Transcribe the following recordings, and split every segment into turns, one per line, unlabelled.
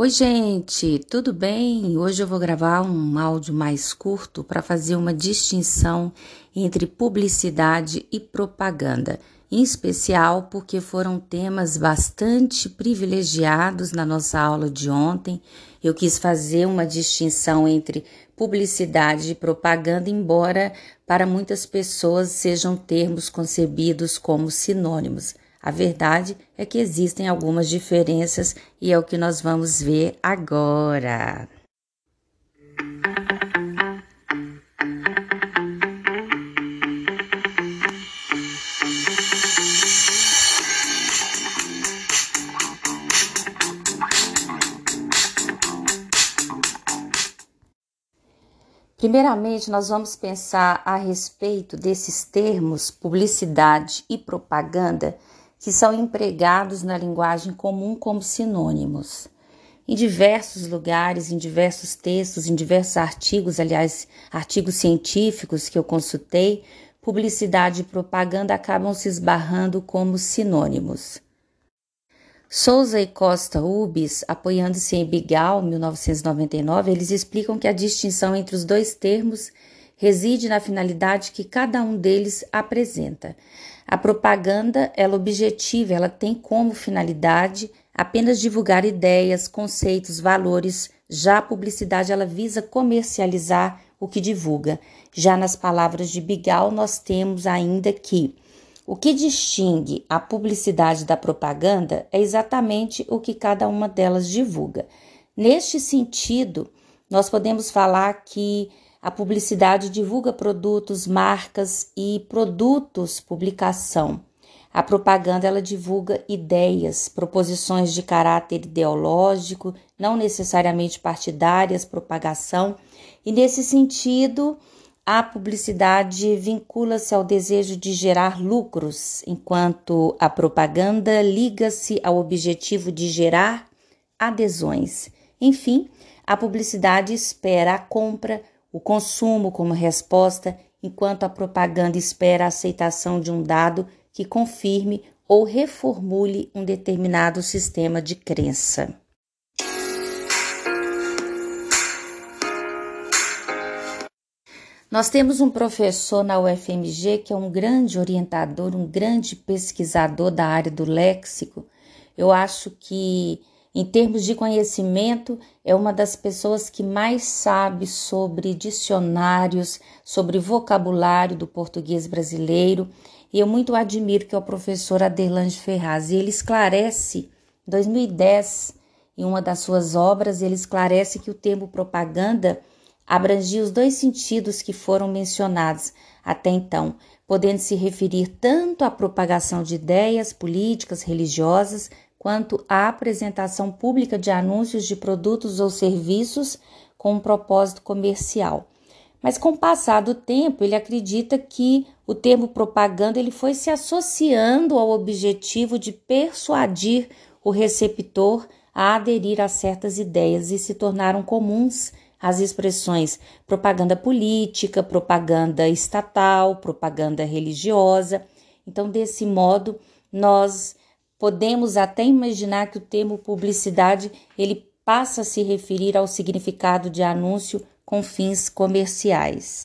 Oi, gente, tudo bem? Hoje eu vou gravar um áudio mais curto para fazer uma distinção entre publicidade e propaganda, em especial porque foram temas bastante privilegiados na nossa aula de ontem. Eu quis fazer uma distinção entre publicidade e propaganda, embora para muitas pessoas sejam termos concebidos como sinônimos. A verdade é que existem algumas diferenças e é o que nós vamos ver agora. Primeiramente, nós vamos pensar a respeito desses termos publicidade e propaganda que são empregados na linguagem comum como sinônimos. Em diversos lugares, em diversos textos, em diversos artigos, aliás, artigos científicos que eu consultei, publicidade e propaganda acabam se esbarrando como sinônimos. Souza e Costa Ubis, apoiando-se em Bigal, 1999, eles explicam que a distinção entre os dois termos reside na finalidade que cada um deles apresenta. A propaganda, ela objetiva, ela tem como finalidade apenas divulgar ideias, conceitos, valores. Já a publicidade, ela visa comercializar o que divulga. Já nas palavras de Bigal, nós temos ainda que o que distingue a publicidade da propaganda é exatamente o que cada uma delas divulga. Neste sentido, nós podemos falar que a publicidade divulga produtos, marcas e produtos publicação. A propaganda ela divulga ideias, proposições de caráter ideológico, não necessariamente partidárias, propagação. E nesse sentido, a publicidade vincula-se ao desejo de gerar lucros, enquanto a propaganda liga-se ao objetivo de gerar adesões. Enfim, a publicidade espera a compra, o consumo como resposta, enquanto a propaganda espera a aceitação de um dado que confirme ou reformule um determinado sistema de crença. Nós temos um professor na UFMG que é um grande orientador, um grande pesquisador da área do léxico. Eu acho que em termos de conhecimento, é uma das pessoas que mais sabe sobre dicionários, sobre vocabulário do português brasileiro, e eu muito admiro que é o professor Aderlange Ferraz. E ele esclarece, em 2010, em uma das suas obras, ele esclarece que o termo propaganda abrangia os dois sentidos que foram mencionados até então, podendo se referir tanto à propagação de ideias políticas, religiosas, quanto à apresentação pública de anúncios de produtos ou serviços com um propósito comercial. Mas com o passar do tempo, ele acredita que o termo propaganda ele foi se associando ao objetivo de persuadir o receptor a aderir a certas ideias e se tornaram comuns as expressões propaganda política, propaganda estatal, propaganda religiosa. Então, desse modo, nós Podemos até imaginar que o termo publicidade ele passa a se referir ao significado de anúncio com fins comerciais.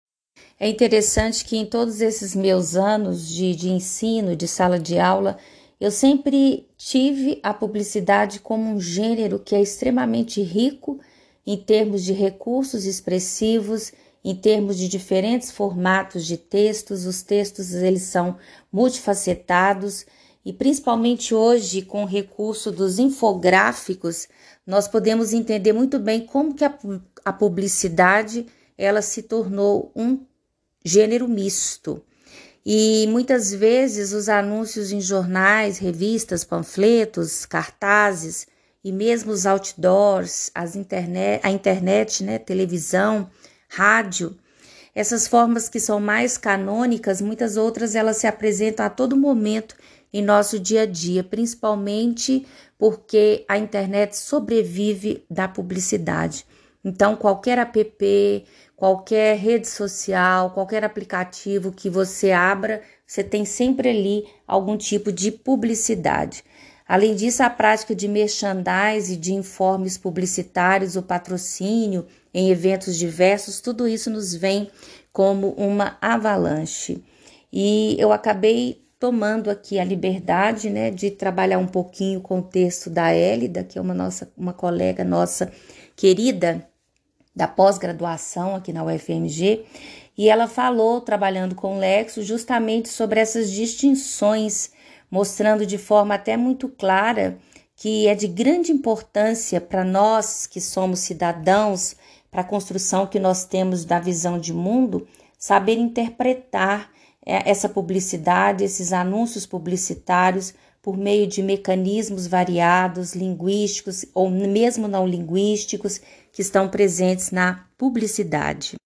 É interessante que em todos esses meus anos de, de ensino, de sala de aula, eu sempre tive a publicidade como um gênero que é extremamente rico em termos de recursos expressivos, em termos de diferentes formatos de textos. Os textos eles são multifacetados e principalmente hoje, com o recurso dos infográficos, nós podemos entender muito bem como que a, a publicidade ela se tornou um gênero misto. E muitas vezes os anúncios em jornais, revistas, panfletos, cartazes e mesmo os outdoors, as internet, a internet, né, televisão, rádio, essas formas que são mais canônicas, muitas outras elas se apresentam a todo momento em nosso dia a dia, principalmente porque a internet sobrevive da publicidade. Então, qualquer app, qualquer rede social, qualquer aplicativo que você abra, você tem sempre ali algum tipo de publicidade. Além disso, a prática de merchandising, de informes publicitários, o patrocínio em eventos diversos, tudo isso nos vem como uma avalanche. E eu acabei tomando aqui a liberdade, né, de trabalhar um pouquinho com o texto da Hélida, que é uma nossa uma colega nossa querida da pós-graduação aqui na UFMG, e ela falou trabalhando com o Lexo justamente sobre essas distinções mostrando de forma até muito clara que é de grande importância para nós que somos cidadãos, para a construção que nós temos da visão de mundo, saber interpretar é, essa publicidade, esses anúncios publicitários por meio de mecanismos variados, linguísticos ou mesmo não linguísticos, que estão presentes na publicidade.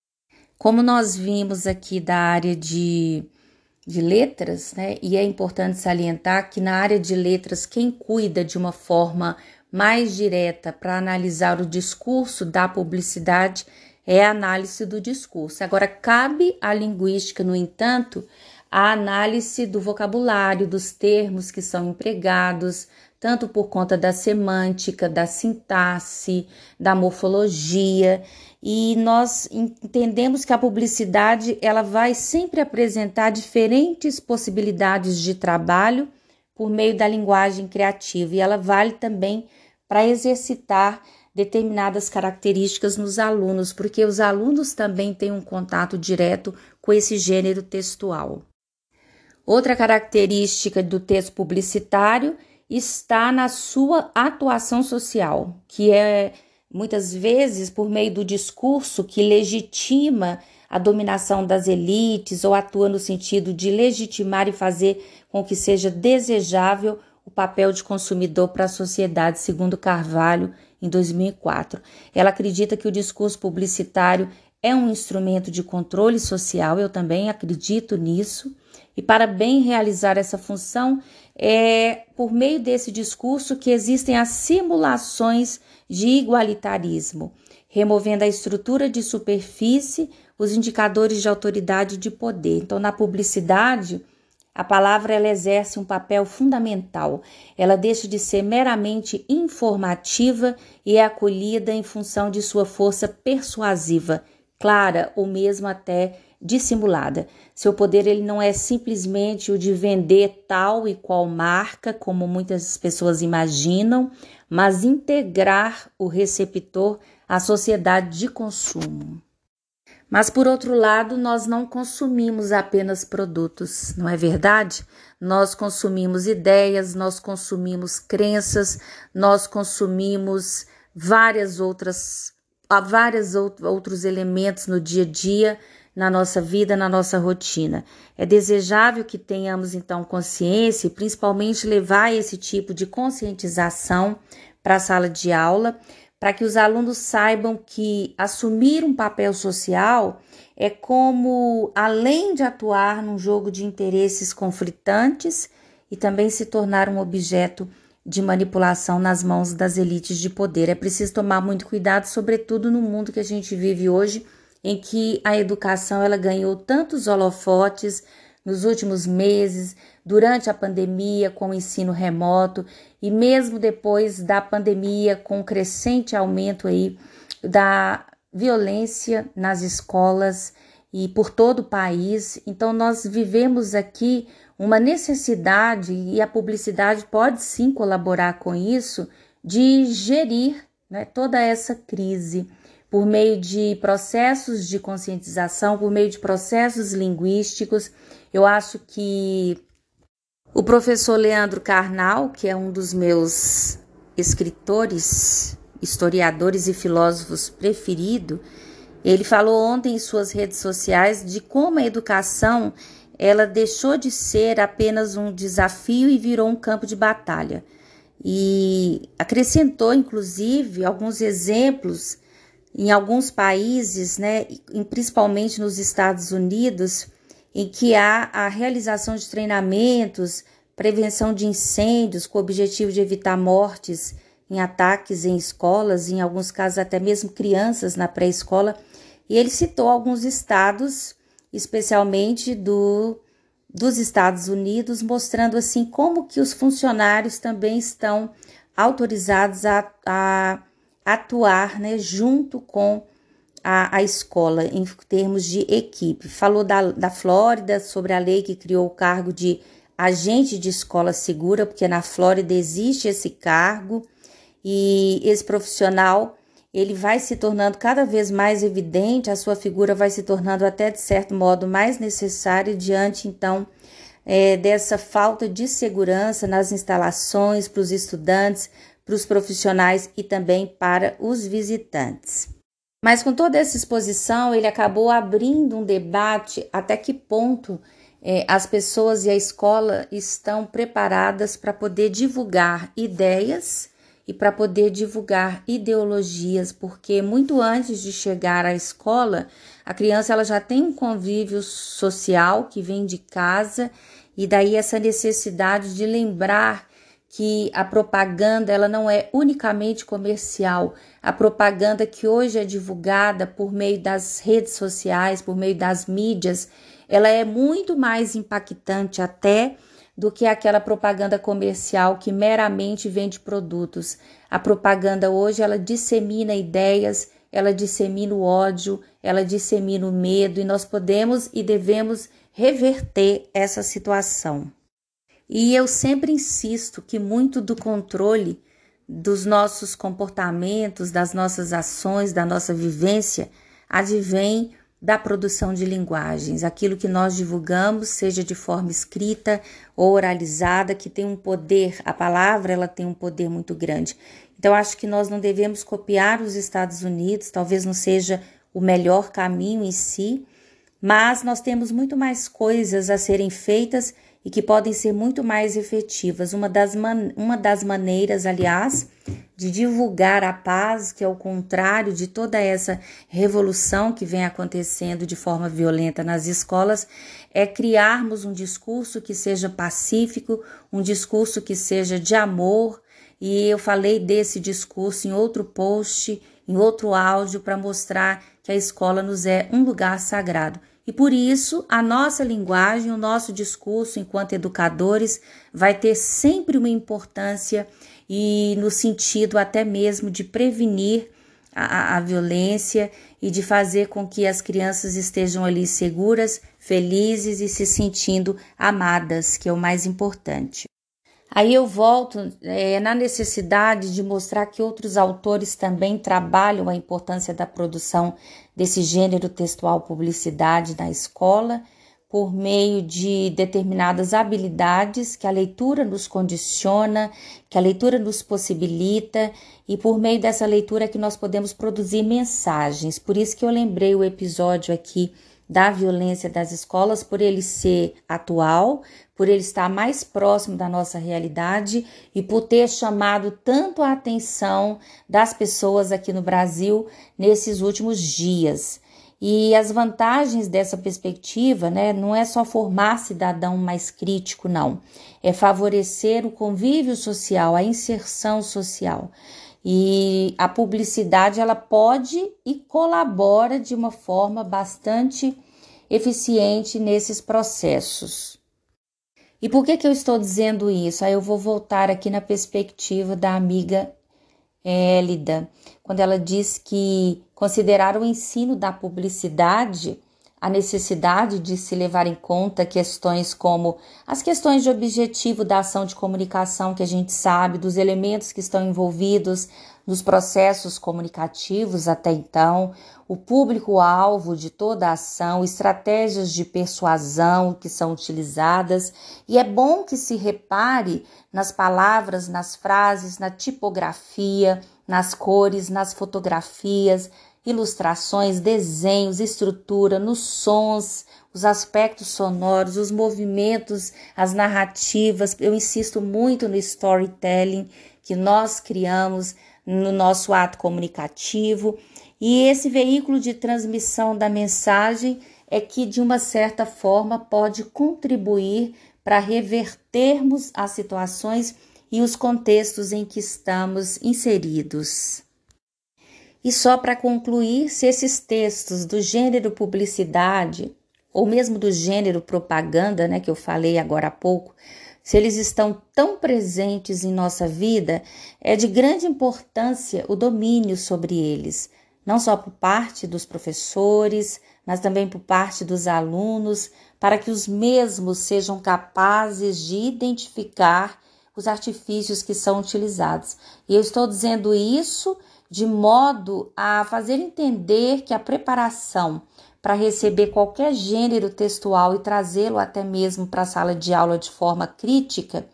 Como nós vimos aqui da área de de letras, né? E é importante salientar que na área de letras, quem cuida de uma forma mais direta para analisar o discurso da publicidade é a análise do discurso. Agora, cabe à linguística, no entanto, a análise do vocabulário, dos termos que são empregados, tanto por conta da semântica, da sintaxe, da morfologia e nós entendemos que a publicidade ela vai sempre apresentar diferentes possibilidades de trabalho por meio da linguagem criativa e ela vale também para exercitar determinadas características nos alunos, porque os alunos também têm um contato direto com esse gênero textual. Outra característica do texto publicitário está na sua atuação social, que é muitas vezes por meio do discurso que legitima a dominação das elites ou atua no sentido de legitimar e fazer com que seja desejável o papel de consumidor para a sociedade, segundo Carvalho, em 2004. Ela acredita que o discurso publicitário é um instrumento de controle social, eu também acredito nisso, e para bem realizar essa função, é por meio desse discurso que existem as simulações de igualitarismo, removendo a estrutura de superfície, os indicadores de autoridade e de poder. Então, na publicidade, a palavra ela exerce um papel fundamental. Ela deixa de ser meramente informativa e é acolhida em função de sua força persuasiva, clara ou mesmo até dissimulada. Seu poder ele não é simplesmente o de vender tal e qual marca, como muitas pessoas imaginam, mas integrar o receptor à sociedade de consumo. Mas por outro lado, nós não consumimos apenas produtos, não é verdade? Nós consumimos ideias, nós consumimos crenças, nós consumimos várias outras, vários outros elementos no dia a dia na nossa vida, na nossa rotina. É desejável que tenhamos então consciência e principalmente levar esse tipo de conscientização para a sala de aula, para que os alunos saibam que assumir um papel social é como, além de atuar num jogo de interesses conflitantes, e também se tornar um objeto de manipulação nas mãos das elites de poder. É preciso tomar muito cuidado, sobretudo no mundo que a gente vive hoje em que a educação ela ganhou tantos holofotes nos últimos meses, durante a pandemia com o ensino remoto e mesmo depois da pandemia com o crescente aumento aí da violência nas escolas e por todo o país. Então nós vivemos aqui uma necessidade e a publicidade pode sim colaborar com isso de gerir né, toda essa crise por meio de processos de conscientização, por meio de processos linguísticos. Eu acho que o professor Leandro Carnal, que é um dos meus escritores, historiadores e filósofos preferido, ele falou ontem em suas redes sociais de como a educação ela deixou de ser apenas um desafio e virou um campo de batalha. E acrescentou, inclusive, alguns exemplos em alguns países, né, principalmente nos Estados Unidos, em que há a realização de treinamentos prevenção de incêndios com o objetivo de evitar mortes em ataques em escolas, em alguns casos até mesmo crianças na pré-escola. E ele citou alguns estados, especialmente do, dos Estados Unidos, mostrando assim como que os funcionários também estão autorizados a, a atuar né, junto com a, a, escola em termos de equipe. Falou da, da Flórida sobre a lei que criou o cargo de agente de escola segura, porque na Flórida existe esse cargo e esse profissional ele vai se tornando cada vez mais evidente, a sua figura vai se tornando até de certo modo mais necessária diante então é, dessa falta de segurança nas instalações para os estudantes, para os profissionais e também para os visitantes. Mas com toda essa exposição, ele acabou abrindo um debate até que ponto é, as pessoas e a escola estão preparadas para poder divulgar ideias e para poder divulgar ideologias, porque muito antes de chegar à escola, a criança ela já tem um convívio social que vem de casa e daí essa necessidade de lembrar que a propaganda ela não é unicamente comercial. A propaganda que hoje é divulgada por meio das redes sociais, por meio das mídias, ela é muito mais impactante até do que aquela propaganda comercial que meramente vende produtos. A propaganda hoje ela dissemina ideias, ela dissemina o ódio, ela dissemina o medo e nós podemos e devemos reverter essa situação. E eu sempre insisto que muito do controle dos nossos comportamentos, das nossas ações, da nossa vivência, advém da produção de linguagens, aquilo que nós divulgamos, seja de forma escrita ou oralizada, que tem um poder, a palavra ela tem um poder muito grande. Então acho que nós não devemos copiar os Estados Unidos, talvez não seja o melhor caminho em si, mas nós temos muito mais coisas a serem feitas e que podem ser muito mais efetivas. Uma das, man uma das maneiras, aliás, de divulgar a paz, que é o contrário de toda essa revolução que vem acontecendo de forma violenta nas escolas, é criarmos um discurso que seja pacífico, um discurso que seja de amor. E eu falei desse discurso em outro post, em outro áudio, para mostrar que a escola nos é um lugar sagrado. E por isso, a nossa linguagem, o nosso discurso enquanto educadores vai ter sempre uma importância e no sentido até mesmo de prevenir a, a, violência e de fazer com que as crianças estejam ali seguras, felizes e se sentindo amadas, que é o mais importante. Aí eu volto é, na necessidade de mostrar que outros autores também trabalham a importância da produção desse gênero textual publicidade na escola por meio de determinadas habilidades que a leitura nos condiciona, que a leitura nos possibilita, e por meio dessa leitura que nós podemos produzir mensagens. Por isso que eu lembrei o episódio aqui da violência das escolas, por ele ser atual, por ele estar mais próximo da nossa realidade e por ter chamado tanto a atenção das pessoas aqui no Brasil nesses últimos dias. E as vantagens dessa perspectiva, né, não é só formar cidadão mais crítico, não. É favorecer o convívio social, a inserção social. E a publicidade ela pode e colabora de uma forma bastante eficiente nesses processos. E por que, que eu estou dizendo isso? Aí eu vou voltar aqui na perspectiva da amiga Élida, quando ela diz que considerar o ensino da publicidade a necessidade de se levar em conta questões como as questões de objetivo da ação de comunicação que a gente sabe, dos elementos que estão envolvidos nos processos comunicativos até então, o público-alvo de toda a ação, estratégias de persuasão que são utilizadas, e é bom que se repare nas palavras, nas frases, na tipografia, nas cores, nas fotografias, ilustrações, desenhos, estrutura, nos sons, os aspectos sonoros, os movimentos, as narrativas. Eu insisto muito no storytelling que nós criamos no nosso ato comunicativo. E esse veículo de transmissão da mensagem é que, de uma certa forma, pode contribuir para revertermos as situações e os contextos em que estamos inseridos. E só para concluir, se esses textos do gênero publicidade, ou mesmo do gênero propaganda, né, que eu falei agora há pouco, se eles estão tão presentes em nossa vida, é de grande importância o domínio sobre eles, não só por parte dos professores, mas também por parte dos alunos, para que os mesmos sejam capazes de identificar os artifícios que são utilizados. E eu estou dizendo isso de modo a fazer entender que a preparação para receber qualquer gênero textual e trazê-lo até mesmo para a sala de aula de forma crítica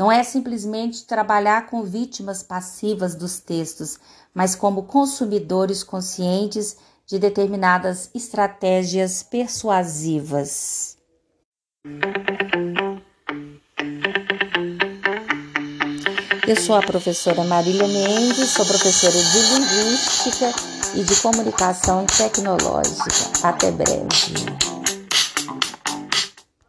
não é simplesmente trabalhar com vítimas passivas dos textos, mas como consumidores conscientes de determinadas estratégias persuasivas. Eu sou a professora Marília Mendes, sou professora de Linguística e de Comunicação Tecnológica. Até breve.